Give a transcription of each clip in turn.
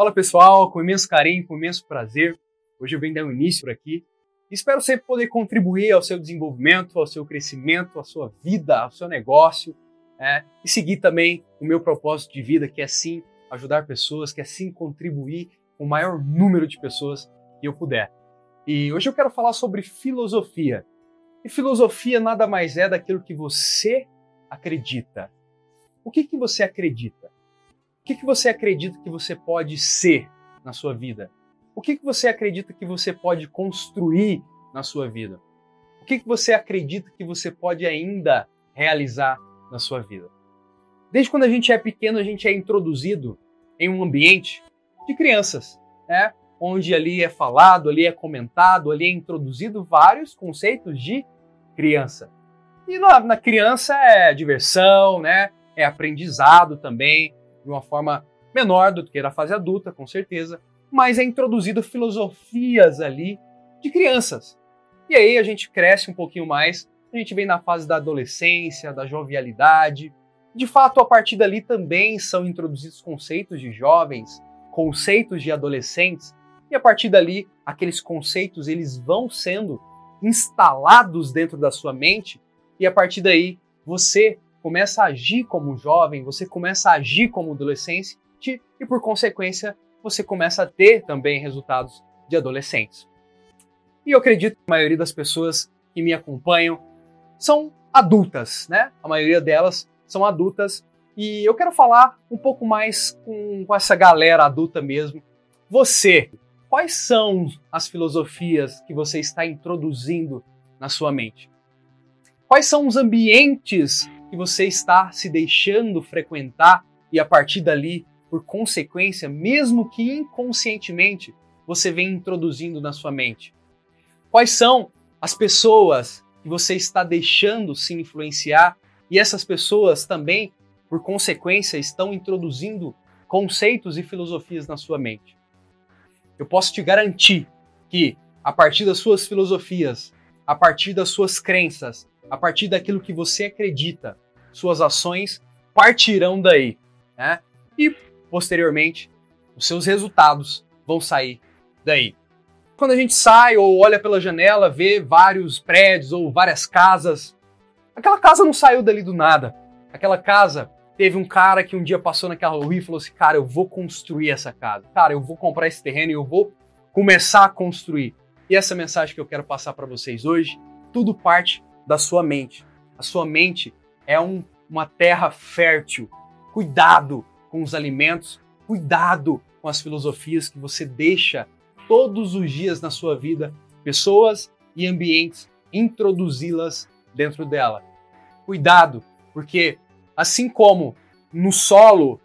Fala pessoal, com imenso carinho, com imenso prazer. Hoje eu venho dar um início por aqui. Espero sempre poder contribuir ao seu desenvolvimento, ao seu crescimento, à sua vida, ao seu negócio. É, e seguir também o meu propósito de vida, que é sim ajudar pessoas, que é sim contribuir com o maior número de pessoas que eu puder. E hoje eu quero falar sobre filosofia. E filosofia nada mais é daquilo que você acredita. O que, que você acredita? Que, que você acredita que você pode ser na sua vida? O que, que você acredita que você pode construir na sua vida? O que, que você acredita que você pode ainda realizar na sua vida? Desde quando a gente é pequeno, a gente é introduzido em um ambiente de crianças, né? onde ali é falado, ali é comentado, ali é introduzido vários conceitos de criança. E na criança é diversão, né? é aprendizado também, de uma forma menor do que na fase adulta, com certeza, mas é introduzido filosofias ali de crianças. E aí a gente cresce um pouquinho mais, a gente vem na fase da adolescência, da jovialidade. De fato, a partir dali também são introduzidos conceitos de jovens, conceitos de adolescentes, e a partir dali aqueles conceitos eles vão sendo instalados dentro da sua mente, e a partir daí você começa a agir como jovem, você começa a agir como adolescente e, por consequência, você começa a ter também resultados de adolescentes. E eu acredito que a maioria das pessoas que me acompanham são adultas, né? A maioria delas são adultas e eu quero falar um pouco mais com, com essa galera adulta mesmo. Você, quais são as filosofias que você está introduzindo na sua mente? Quais são os ambientes que você está se deixando frequentar e a partir dali, por consequência, mesmo que inconscientemente, você vem introduzindo na sua mente? Quais são as pessoas que você está deixando se influenciar e essas pessoas também, por consequência, estão introduzindo conceitos e filosofias na sua mente? Eu posso te garantir que, a partir das suas filosofias, a partir das suas crenças, a partir daquilo que você acredita, suas ações partirão daí, né? E posteriormente, os seus resultados vão sair daí. Quando a gente sai ou olha pela janela, vê vários prédios ou várias casas, aquela casa não saiu dali do nada. Aquela casa teve um cara que um dia passou naquela rua e falou assim: Cara, eu vou construir essa casa. Cara, eu vou comprar esse terreno e eu vou começar a construir. E essa mensagem que eu quero passar para vocês hoje, tudo parte da sua mente. A sua mente é um, uma terra fértil. Cuidado com os alimentos, cuidado com as filosofias que você deixa todos os dias na sua vida, pessoas e ambientes, introduzi-las dentro dela. Cuidado, porque assim como no solo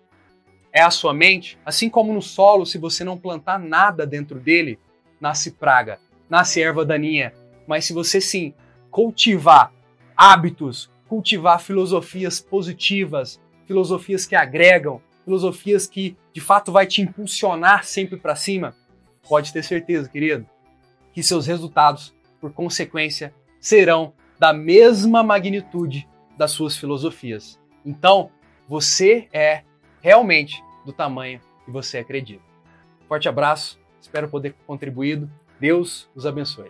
é a sua mente, assim como no solo, se você não plantar nada dentro dele, nasce praga, nasce erva daninha. Mas se você sim cultivar hábitos, cultivar filosofias positivas, filosofias que agregam, filosofias que de fato vai te impulsionar sempre para cima, pode ter certeza, querido, que seus resultados, por consequência, serão da mesma magnitude das suas filosofias. Então, você é realmente do tamanho que você acredita. Forte abraço, espero poder ter contribuído. Deus os abençoe.